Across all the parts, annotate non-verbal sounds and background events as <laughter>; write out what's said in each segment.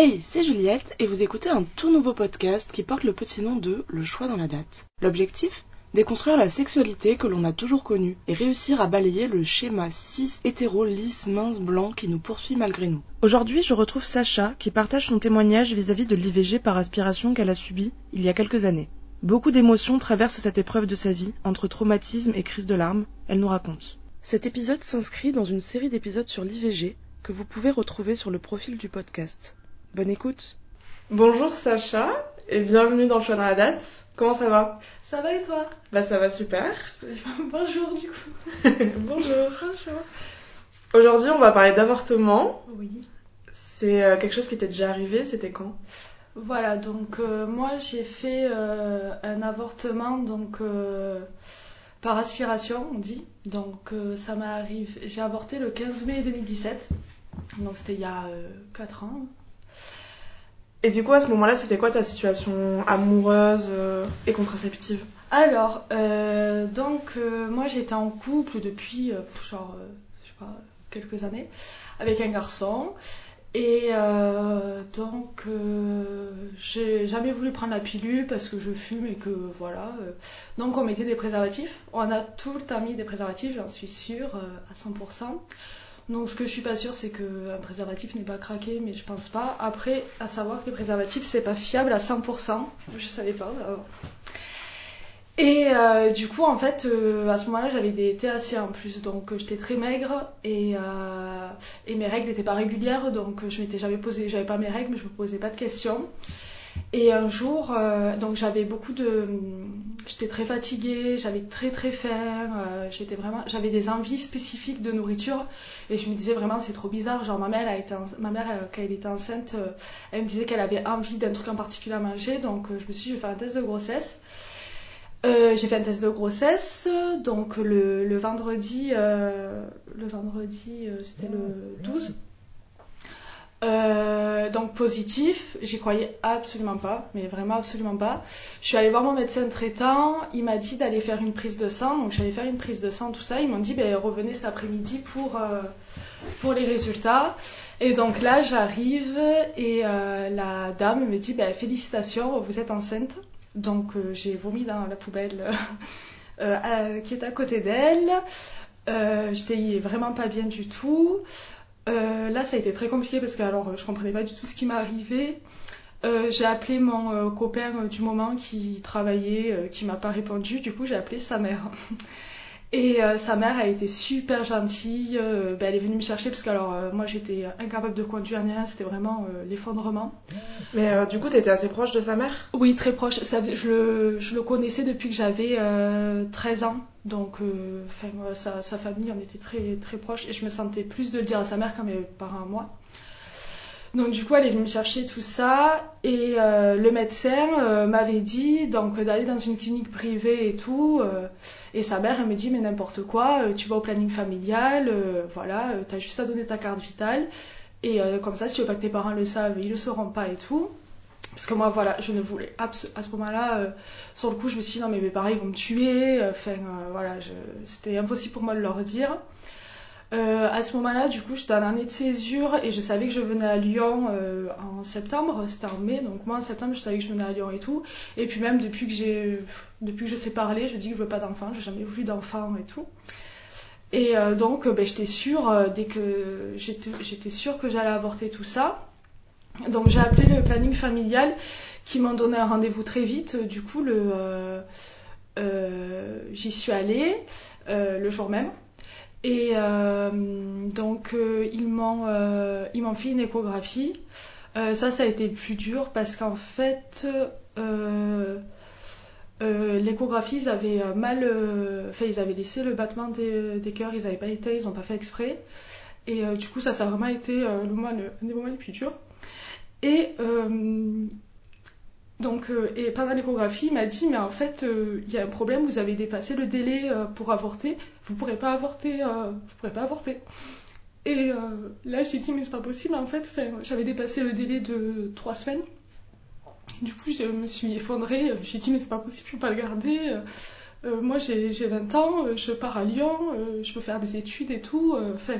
Hey, c'est Juliette et vous écoutez un tout nouveau podcast qui porte le petit nom de Le choix dans la date. L'objectif? Déconstruire la sexualité que l'on a toujours connue et réussir à balayer le schéma cis hétéro lisse mince blanc qui nous poursuit malgré nous. Aujourd'hui, je retrouve Sacha qui partage son témoignage vis-à-vis de l'IVG par aspiration qu'elle a subi il y a quelques années. Beaucoup d'émotions traversent cette épreuve de sa vie, entre traumatisme et crise de larmes, elle nous raconte. Cet épisode s'inscrit dans une série d'épisodes sur l'IVG que vous pouvez retrouver sur le profil du podcast. Bonne écoute. Bonjour Sacha et bienvenue dans choix dans la date. Comment ça va? Ça va et toi? Bah ça va super. <laughs> Bonjour du coup. <laughs> Bonjour. Bonjour. Aujourd'hui on va parler d'avortement. Oui. C'est euh, quelque chose qui t'est déjà arrivé, c'était quand? Voilà, donc euh, moi j'ai fait euh, un avortement donc par aspiration, on dit. Donc ça m'arrive, j'ai avorté le 15 mai 2017. Donc c'était il y a 4 ans. Et du coup à ce moment-là c'était quoi ta situation amoureuse euh, et contraceptive? Alors, euh, donc euh, moi j'étais en couple depuis euh, genre, euh, je sais pas, quelques années avec un garçon. Et euh, donc j'ai jamais voulu prendre la pilule parce que je fume et que voilà. Donc on mettait des préservatifs. On a tout le temps mis des préservatifs, j'en suis sûre, à 100%. Donc ce que je suis pas sûre c'est qu'un préservatif n'est pas craqué, mais je pense pas. Après, à savoir que les préservatifs c'est pas fiable à 100%. Je savais pas. Et euh, du coup, en fait, euh, à ce moment-là, j'avais des THC en plus, donc euh, j'étais très maigre et, et mes règles n'étaient pas régulières, donc je m'étais jamais posé, j'avais pas mes règles, mais je me posais pas de questions. Et un jour, donc j'avais beaucoup de, j'étais très fatiguée, j'avais très très faim, euh, j'étais vraiment, j'avais des envies spécifiques de nourriture et je me disais vraiment c'est trop bizarre. Genre ma mère, ma mère euh, quand elle était enceinte, euh, elle me disait qu'elle avait envie d'un truc en particulier à manger, donc je me suis dit je vais faire un test de grossesse. J'ai fait un test de grossesse, donc le, le vendredi, le vendredi, c'était le 12. Euh, donc positif, j'y croyais absolument pas, mais vraiment absolument pas. Je suis allée voir mon médecin traitant, il m'a dit d'aller faire une prise de sang, donc j'allais faire une prise de sang, tout ça. Ils m'ont dit, ben, revenez cet après-midi pour, euh, pour les résultats. Et donc là, j'arrive et euh, la dame me dit, ben, félicitations, vous êtes enceinte. Donc j'ai vomi dans la poubelle qui est à côté d'elle. J'étais vraiment pas bien du tout. Euh, là, ça a été très compliqué parce que alors, je comprenais pas du tout ce qui m'arrivait. Euh, j'ai appelé mon euh, copain du moment qui travaillait, qui m'a pas répondu. Du coup, j'ai appelé sa mère. <laughs> Et sa mère a été super gentille. Ben, elle est venue me chercher parce que alors moi j'étais incapable de conduire ni rien. C'était vraiment l'effondrement. Mais du coup t'étais assez proche de sa mère? Oui, très proche. Ça, je, le, je le connaissais depuis que j'avais euh, 13 ans. Donc, euh, sa, famille, on était très, très proches. Et je me sentais plus de le dire à sa mère qu'à mes parents à moi. Donc, du coup, elle est venue me chercher tout ça. Et euh, le médecin euh, m'avait dit donc d'aller dans une clinique privée et tout. et sa mère, elle me dit Mais n'importe quoi, tu vas au planning familial, voilà, t'as juste à donner ta carte vitale. Et comme ça, si tu veux pas que tes parents le savent, ils le sauront pas et tout. Parce que moi, voilà, je ne voulais à ce moment-là, euh, sur le coup, je me suis dit non, mais mes parents ils vont me tuer. Enfin, euh, voilà, c'était impossible pour moi de leur dire. Euh, à ce moment-là, du coup, j'étais en année de césure et je savais que je venais à Lyon euh, en septembre, c'était en mai, donc moi en septembre, je savais que je venais à Lyon et tout. Et puis même depuis que j'ai, depuis que je sais parler, je dis que je veux pas d'enfant, j'ai jamais voulu d'enfant et tout. Et euh, donc, euh, ben, j'étais sûre, euh, dès que j'étais sûre que j'allais avorter tout ça. Donc j'ai appelé le planning familial qui m'ont donné un rendez-vous très vite. Du coup, euh, euh, j'y suis allée euh, le jour même. Et euh, donc euh, ils m'ont euh, ils m'ont fait une échographie. Euh, ça, ça a été le plus dur parce qu'en fait, euh, euh, l'échographie, ils avaient euh, mal, euh, enfin ils avaient laissé le battement des, des cœurs, ils n'avaient pas été, ils n'ont pas fait exprès. Et euh, du coup, ça, ça a vraiment été euh, le moment, le, un des moments les plus durs. Et euh, donc, euh, et pendant l'échographie, il m'a dit, mais en fait, euh, il y a un problème, vous avez dépassé le délai pour avorter, vous pourrez pas avorter, vous pourrez pas avorter. Et là, j'ai dit, mais c'est pas possible, en fait, j'avais dépassé le délai de trois semaines. Du coup, je me suis effondrée, j'ai dit, mais c'est pas possible, je peux pas le garder. Moi, j'ai j'ai 20 ans, je pars à Lyon, je veux faire des études et tout. Enfin,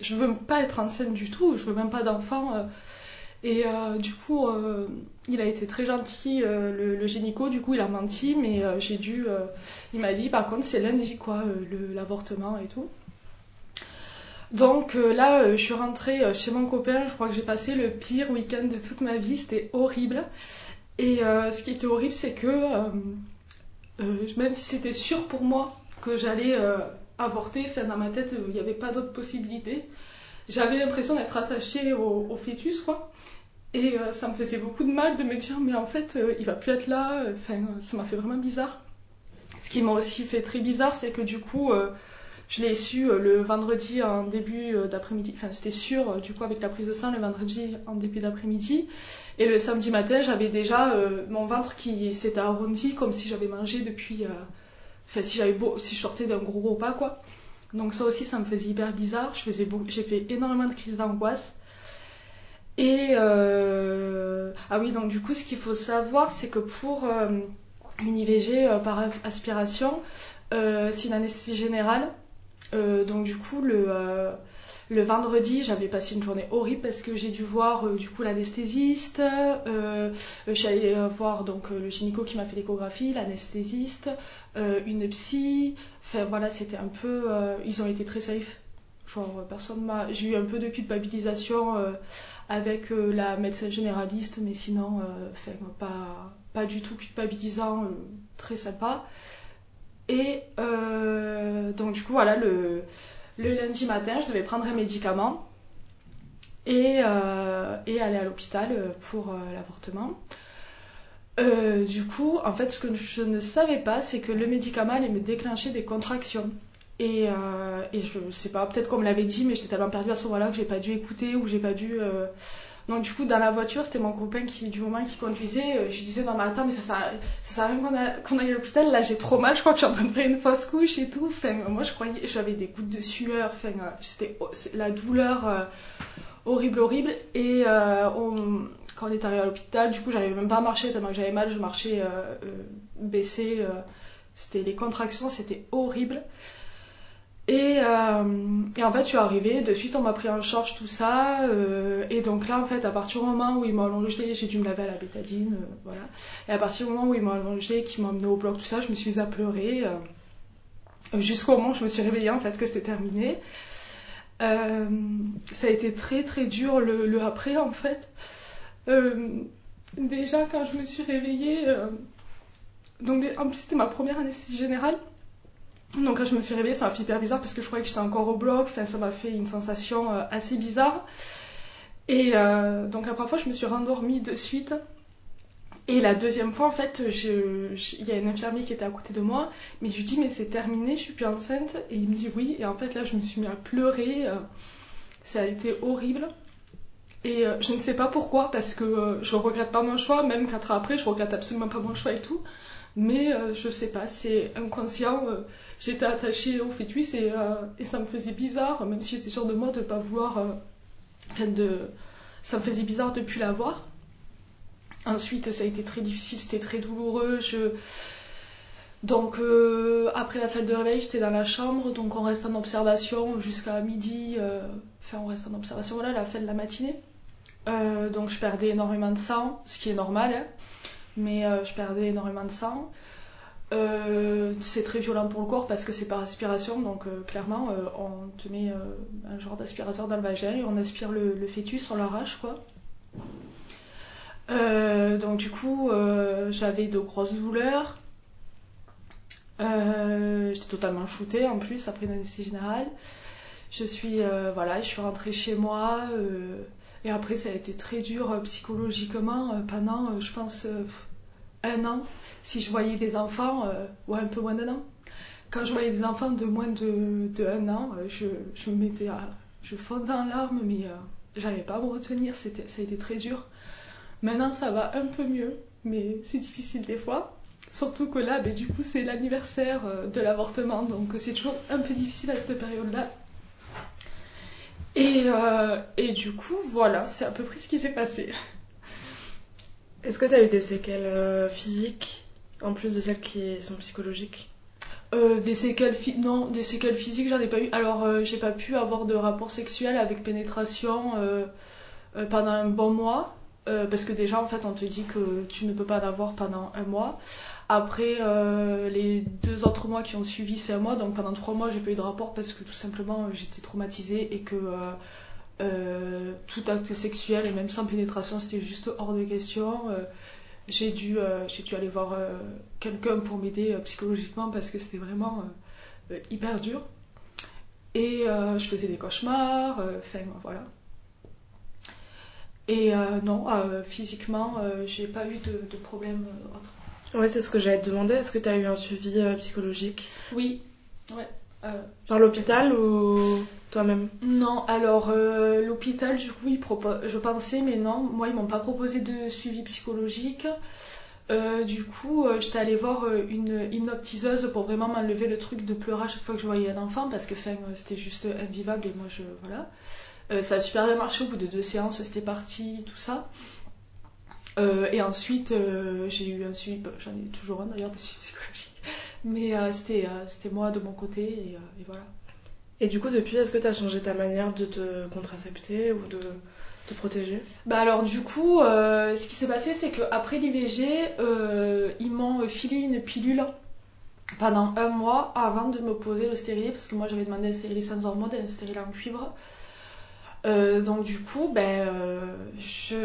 je veux pas être enceinte du tout, je veux même pas d'enfant. Et euh, du coup, euh, il a été très gentil, euh, le, gynéco. Du coup, il a menti, mais j'ai dû. il m'a dit, par contre, c'est lundi, quoi, l'avortement et tout. Donc là, je suis rentrée chez mon copain. Je crois que j'ai passé le pire week-end de toute ma vie. C'était horrible. Et ce qui était horrible, c'est que même si c'était sûr pour moi que j'allais avorter, enfin, dans ma tête, il n'y avait pas d'autre possibilité j'avais l'impression d'être attachée au, fœtus, quoi. Et euh, ça me faisait beaucoup de mal de me dire, mais en fait, euh, il va plus être là. Enfin, ça m'a fait vraiment bizarre. Ce qui m'a aussi fait très bizarre, c'est que du coup, euh, je l'ai su le vendredi en début d'après-midi. Enfin, c'était sûr, du coup, avec la prise de sang le vendredi en début d'après-midi. Et le samedi matin, j'avais déjà mon ventre qui s'était arrondi comme si j'avais mangé depuis. Enfin, si beau... si je sortais d'un gros repas, quoi. Donc ça aussi, ça me faisait hyper bizarre. J'ai fait énormément de crises d'angoisse. Et euh... ah oui, donc du coup, ce qu'il faut savoir, c'est que pour euh, une IVG euh, par aspiration, c'est une anesthésie générale. donc du coup, le le vendredi, j'avais passé une journée horrible parce que j'ai dû voir du coup l'anesthésiste, euh, j'allais voir donc le gynéco qui m'a fait l'échographie, l'anesthésiste, une psy, Enfin voilà, c'était un peu. Ils ont été très safe. Genre, personne. J'ai eu un peu de culpabilisation euh, avec euh, la médecin généraliste, mais sinon, pas, du tout culpabilisant, très sympa. Et donc, du coup, voilà, le, lundi matin, je devais prendre un médicament et, aller à l'hôpital pour l'avortement. Euh, du coup, en fait, ce que je ne savais pas, c'est que le médicament allait me déclencher des contractions. Et, euh, et je sais pas, peut-être qu'on me l'avait dit, mais j'étais tellement perdue à ce moment-là que j'ai pas dû écouter ou j'ai pas dû. Euh... Donc, du coup, dans la voiture, c'était mon copain qui, du moment qui conduisait, euh, je lui disais dans ma tête, mais ça sert, ça sert à rien qu'on aille à l'hôpital, là j'ai trop mal, je crois que je suis en train de faire une fausse couche et tout. Moi je croyais, j'avais des gouttes de sueur, enfin, c'était la douleur horrible, horrible. Et quand on est arrivé à l'hôpital, du coup, j'arrivais même pas à marcher tellement que j'avais mal, je marchais euh, euh, baissé. Euh, c'était les contractions, c'était horrible. Et, et, en fait, je suis arrivée, de suite, on m'a pris en charge tout ça. et donc là, en fait, à partir du moment où ils m'ont allongé, j'ai dû me laver à la bétadine, voilà. Et à partir du moment où ils m'ont allongé, qu'ils m'ont emmené au bloc, tout ça, je me suis à pleurer. Jusqu'au moment où je me suis réveillée, en fait, que c'était terminé. ça a été très, très dur le, le après, en fait. Euh, déjà, quand je me suis réveillée, euh, donc en plus c'était ma première anesthésie générale. Donc quand je me suis réveillée, ça m'a fait hyper bizarre parce que je croyais que j'étais encore au bloc. Enfin, ça m'a fait une sensation euh, assez bizarre. Et donc la première fois, je me suis rendormie de suite. Et la deuxième fois, en fait, il y a une infirmière qui était à côté de moi, mais je lui dis mais c'est terminé, je suis plus enceinte. Et il me dit oui. Et en fait là, je me suis mis à pleurer. ça a été horrible. Et euh, je ne sais pas pourquoi, parce que euh, je regrette pas mon choix, même quatre ans après, je regrette absolument pas mon choix et tout. Mais euh, je sais pas, c'est inconscient. j'étais attachée au fœtus et, et, ça me faisait bizarre, même si j'étais sûre de moi de ne pas vouloir. Enfin, de. Ça me faisait bizarre depuis l'avoir. Ensuite, ça a été très difficile, c'était très douloureux. Donc, après la salle de réveil, j'étais dans la chambre, donc on reste en observation jusqu'à midi. Enfin, on reste en observation, voilà, la fin de la matinée. Euh, donc je perdais énormément de sang, ce qui est normal, hein. mais euh, je perdais énormément de sang. Euh, c'est très violent pour le corps parce que c'est par aspiration, donc clairement on te met un genre d'aspirateur dans le vagin et on aspire le, fœtus, on l'arrache quoi. donc du coup j'avais de grosses douleurs. J'étais totalement shootée en plus après une anesthésie générale. Je suis voilà, je suis rentrée chez moi. Et après, ça a été très dur euh, psychologiquement euh, pendant, euh, je pense, un an. Si je voyais des enfants, ou un peu moins d'un an. Quand je voyais des enfants de moins de, de un an, je, je me mettais à. Je fondais en larmes, mais j'avais pas à me retenir. Ça a été très dur. Maintenant, ça va un peu mieux, mais c'est difficile des fois. Surtout que là, ben, du coup, c'est l'anniversaire de l'avortement, donc c'est toujours un peu difficile à cette période-là. Et, euh, et du coup, voilà, c'est à peu près ce qui s'est passé. Est-ce que tu as eu des séquelles euh, physiques en plus de celles qui sont psychologiques? Euh, des séquelles non des séquelles physiques j'en ai pas eu alors j'ai pas pu avoir de rapport sexuel avec pénétration euh, pendant un bon mois. parce que déjà, en fait, on te dit que tu ne peux pas en avoir pendant un mois. Après, euh, les deux autres mois qui ont suivi, c'est un mois. Donc pendant trois mois, j'ai pas eu de rapport parce que tout simplement, j'étais traumatisée et que euh, euh, tout acte sexuel, même sans pénétration, c'était juste hors de question. J'ai dû, dû aller voir quelqu'un pour m'aider psychologiquement parce que c'était vraiment hyper dur. Et je faisais des cauchemars, enfin voilà. Et non, physiquement, j'ai pas eu de, problème autre. Ouais, c'est ce que j'allais te demander. Est-ce que tu as eu un suivi euh, psychologique? Oui, ouais. euh, Par l'hôpital ou toi-même? Non, alors euh, l'hôpital, du coup, je pensais, mais non, moi, ils m'ont pas proposé de suivi psychologique. Du coup, j'étais allée voir une hypnotiseuse pour vraiment m'enlever le truc de pleurer à chaque fois que je voyais un enfant parce que c'était juste invivable et moi, je. Voilà. Ça a super bien marché au bout de deux séances, c'était parti, tout ça. Euh, et ensuite, euh, j'ai eu un suivi, bah, j'en ai toujours un d'ailleurs de suivi psychologique, mais euh, c'était c'était moi de mon côté et, et voilà. Et du coup, depuis, est-ce que tu as changé ta manière de te contracepter ou de te protéger? Bah alors du coup, ce qui s'est passé, c'est qu'après l'IVG, ils m'ont filé une pilule pendant un mois avant de me poser le stérilet, parce que moi j'avais demandé un stérilet sans hormones et un stérilet en cuivre. Euh, donc du coup, ben, euh,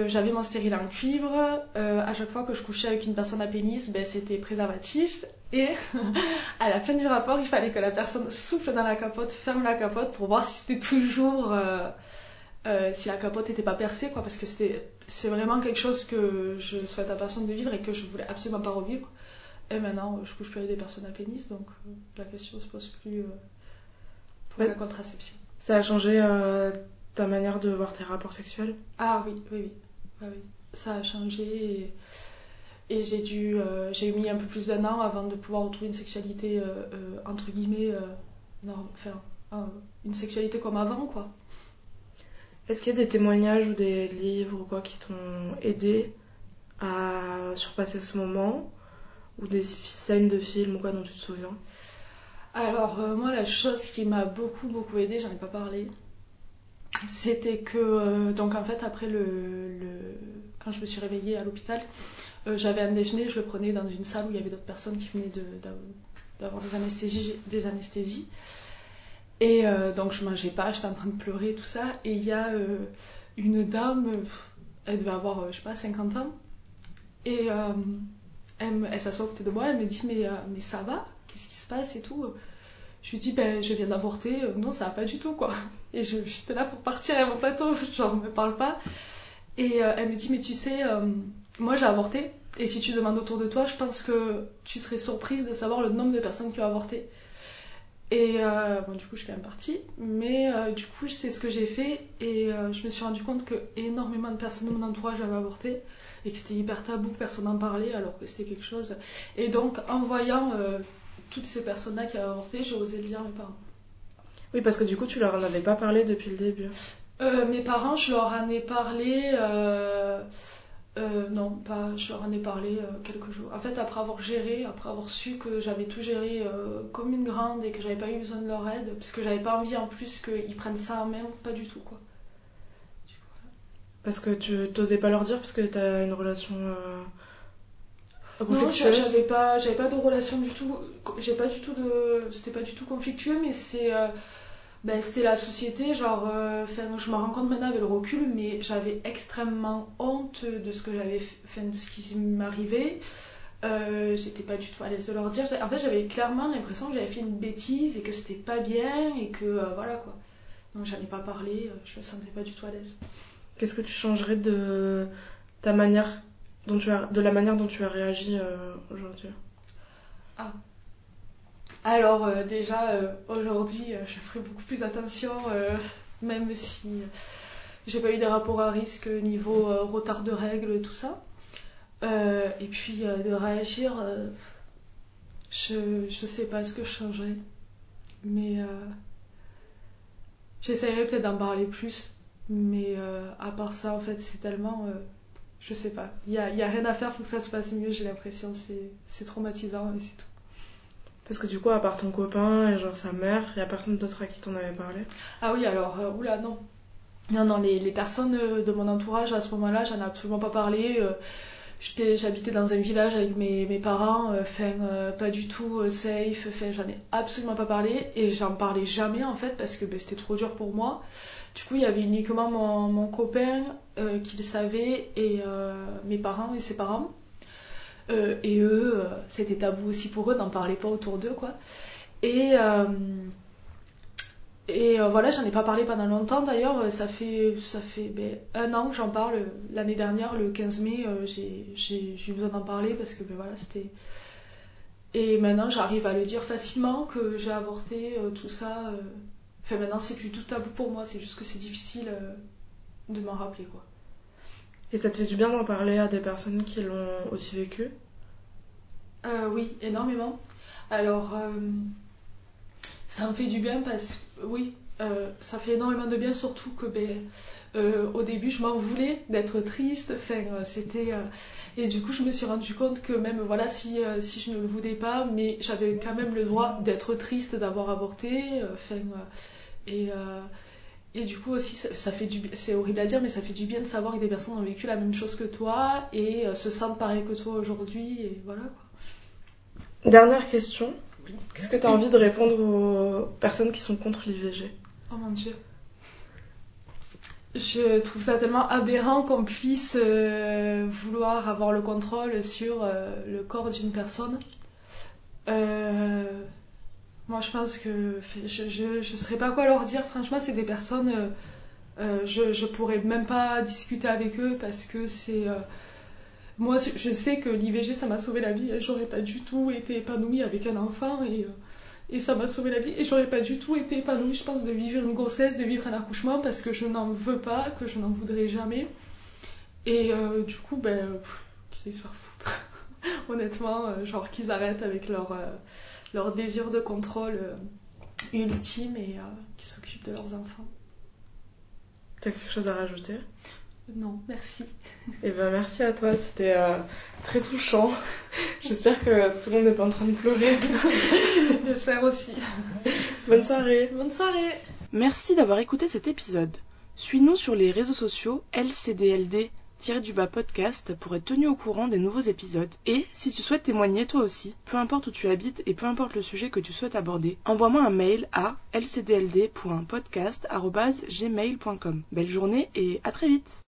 j'avais mon stérilet en cuivre. Euh, à chaque fois que je couchais avec une personne à pénis, ben, c'était préservatif. Et <laughs> à la fin du rapport, il fallait que la personne souffle dans la capote, ferme la capote pour voir si c'était toujours... euh, si la capote n'était pas percée, quoi, parce que c'était, c'est vraiment quelque chose que je souhaite à personne de vivre et que je voulais absolument pas revivre. Et maintenant, je couche plus avec des personnes à pénis, donc la question se pose plus pour Ouais. la contraception. Ça a changé ta manière de voir tes rapports sexuels Ah oui, oui, oui, Ah oui. ça a changé et, et j'ai dû, euh, j'ai mis un peu plus d'un an avant de pouvoir retrouver une sexualité euh, euh, entre guillemets, norm- enfin, une sexualité comme avant, quoi. Est-ce qu'il y a des témoignages ou des livres ou quoi qui t'ont aidé à surpasser ce moment Ou des scènes de films ou quoi dont tu te souviens? Alors, moi, la chose qui m'a beaucoup, beaucoup aidée, j'en ai pas parlé, c'était que, euh, donc en fait, après le, le- quand je me suis réveillée à l'hôpital, euh, j'avais un déjeuner, je le prenais dans une salle où il y avait d'autres personnes qui venaient de- d'av- d'avoir des anesthésies, des anesthésies. Et euh, donc, je mangeais pas, j'étais en train de pleurer, tout ça. Et il y a une dame, elle devait avoir, je sais pas, 50 ans. Et elle, elle s'assoit à côté de moi, elle me dit Mais, mais ça va? Qu'est-ce qui se passe et tout? Je lui dis Ben, je viens d'avorter. Euh, Non, ça va pas du tout, quoi. Et je- j'étais là pour partir à mon plateau, <laughs> genre, me parle pas. Et euh, elle me dit Mais tu sais, euh, moi j'ai avorté. Et si tu demandes autour de toi, je pense que tu serais surprise de savoir le nombre de personnes qui ont avorté. Et bon, du coup, je suis quand même partie. Mais du coup, c'est ce que j'ai fait. Et je me suis rendu compte que énormément de personnes de mon entourage avaient avorté. Et que c'était hyper tabou, personne n'en parlait, alors que c'était quelque chose. Et donc, en voyant toutes ces personnes-là qui avaient avorté, j'ai osé le dire à mes parents. Oui, parce que du coup, tu leur en avais pas parlé depuis le début. Euh, mes parents, je leur en ai parlé. euh, euh, non, pas. Je leur en ai parlé quelques jours. En fait, après avoir géré, après avoir su que j'avais tout géré comme une grande et que j'avais pas eu besoin de leur aide, parce que j'avais pas envie en plus qu'ils prennent ça en main, pas du tout quoi. Du coup, voilà. Parce que tu t'osais pas leur dire parce que t'as une relation Non, j'avais pas, j'avais pas de relation du tout. J'ai pas du tout de, c'était pas du tout conflictueux, mais c'est, euh, ben, c'était la société. Genre, euh, je me rends compte maintenant avec le recul, mais j'avais extrêmement honte de ce que j'avais, fait- de ce qui m'arrivait. Euh, j'étais pas du tout à l'aise de leur dire. En fait, j'avais clairement l'impression que j'avais fait une bêtise et que c'était pas bien et que euh, voilà quoi. Donc, j'en ai pas parlé. euh, Je me sentais pas du tout à l'aise. Qu'est-ce que tu changerais de ta manière dont tu as, de la manière dont tu as réagi euh, aujourd'hui. Alors euh, déjà euh, aujourd'hui je ferai beaucoup plus attention même si j'ai pas eu des rapports à risque niveau retard de règles tout ça. Et puis de réagir je, je sais pas ce que je changerais mais j'essaierai peut-être d'en parler plus. Mais à part ça en fait c'est tellement je sais pas il y a, il y a rien à faire faut que ça se passe mieux j'ai l'impression c'est c'est traumatisant et c'est tout. Parce que du coup, à part ton copain et genre sa mère, y a personne d'autre à qui t'en avais parlé? Ah oui, alors, euh, oula, non. Non, non, les, les personnes euh, de mon entourage à ce moment-là, j'en ai absolument pas parlé. euh, J'habitais dans un village avec mes, mes parents, euh, euh, pas du tout euh, safe, j'en ai absolument pas parlé et j'en parlais jamais en fait parce que ben, c'était trop dur pour moi. Du coup, il y avait uniquement mon, mon copain qui le savait et mes parents et ses parents. Et eux, c'était tabou aussi pour eux, n'en parlaient pas autour d'eux, quoi. Et, et euh, voilà, j'en ai pas parlé pendant longtemps d'ailleurs, euh, ça fait, ça fait ben, un an que j'en parle. L'année dernière, le 15 mai, euh, j'ai- eu besoin d'en parler parce que ben, voilà, c'était. Et maintenant, j'arrive à le dire facilement que j'ai avorté, euh, tout ça. Enfin, maintenant, c'est plus tout tabou pour moi, c'est juste que c'est difficile de m'en rappeler, quoi. Et ça te fait du bien d'en parler à des personnes qui l'ont aussi vécu? Oui, énormément. Alors, ça me fait du bien parce que, oui, euh, ça fait énormément de bien, surtout que, ben, euh, au début, je m'en voulais d'être triste. Euh, et du coup, je me suis rendu compte que même, voilà, si, je ne le voulais pas, mais j'avais quand même le droit d'être triste d'avoir avorté. et. du coup aussi, ça, fait du c'est horrible à dire, mais ça fait du bien de savoir que des personnes ont vécu la même chose que toi et se sentent pareil que toi aujourd'hui. Dernière question. Qu'est-ce que tu as envie de répondre aux personnes qui sont contre l'IVG Oh mon dieu. Je trouve ça tellement aberrant qu'on puisse euh, vouloir avoir le contrôle sur euh, le corps d'une personne. Euh, moi, je pense que je, je, je saurais pas quoi leur dire. Franchement, c'est des personnes. je, je pourrais même pas discuter avec eux parce que c'est. Moi, je sais que l'IVG, ça m'a sauvé la vie. J'aurais pas du tout été épanouie avec un enfant et. euh, et ça m'a sauvé la vie. Et j'aurais pas du tout été épanouie, je pense, de vivre une grossesse, de vivre un accouchement, parce que je n'en veux pas, que je n'en voudrais jamais. Et euh, du coup, ben, qu'ils se faire foutre? <laughs> Honnêtement, euh, genre qu'ils arrêtent avec leur, leur désir de contrôle ultime et qu'ils s'occupent de leurs enfants. T'as quelque chose à rajouter? Non, merci. Eh ben merci à toi, c'était euh, très touchant. <laughs> J'espère que tout le monde n'est pas en train de pleurer. <laughs> J'espère aussi. Bonne soirée. Bonne soirée Merci d'avoir écouté cet épisode. Suis-nous sur les réseaux sociaux LCDLD-du-bas podcast pour être tenu au courant des nouveaux épisodes. Et si tu souhaites témoigner toi aussi, peu importe où tu habites et peu importe le sujet que tu souhaites aborder, envoie-moi un mail à lcdld.podcast.gmail.com. Belle journée et à très vite